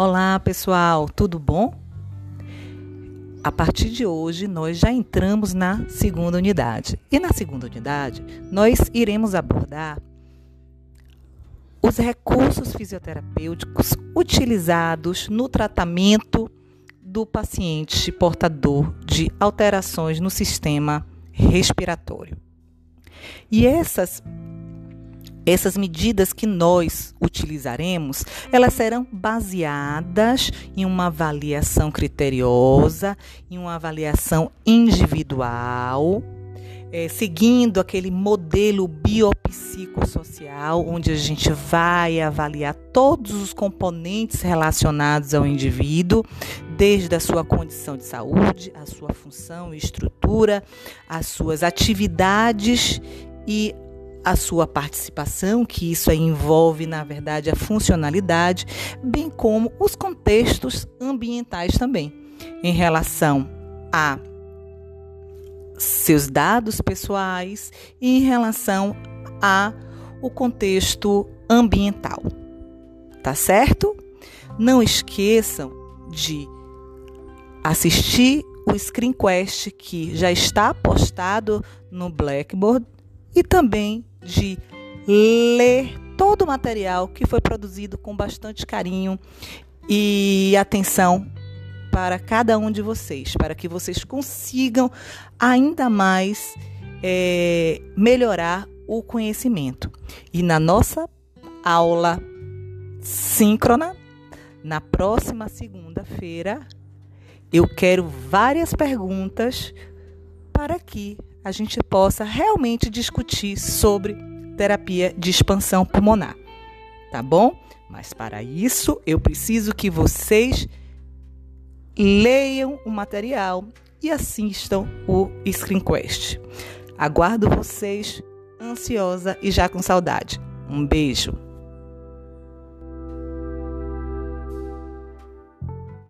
Olá, pessoal, tudo bom? A partir de hoje, nós já entramos na segunda unidade. E na segunda unidade, nós iremos abordar os recursos fisioterapêuticos utilizados no tratamento do paciente portador de alterações no sistema respiratório. E essas essas medidas que nós utilizaremos, elas serão baseadas em uma avaliação criteriosa, em uma avaliação individual, é, seguindo aquele modelo biopsicossocial, onde a gente vai avaliar todos os componentes relacionados ao indivíduo, desde a sua condição de saúde, a sua função e estrutura, as suas atividades e a sua participação, que isso envolve, na verdade, a funcionalidade, bem como os contextos ambientais também, em relação a seus dados pessoais e em relação a o contexto ambiental. Tá certo? Não esqueçam de assistir o Screenquest que já está postado no Blackboard e também de ler todo o material que foi produzido com bastante carinho e atenção para cada um de vocês, para que vocês consigam ainda mais é, melhorar o conhecimento. E na nossa aula síncrona, na próxima segunda-feira, eu quero várias perguntas para que a gente possa realmente discutir sobre terapia de expansão pulmonar. Tá bom? Mas para isso, eu preciso que vocês leiam o material e assistam o Screenquest. Aguardo vocês ansiosa e já com saudade. Um beijo.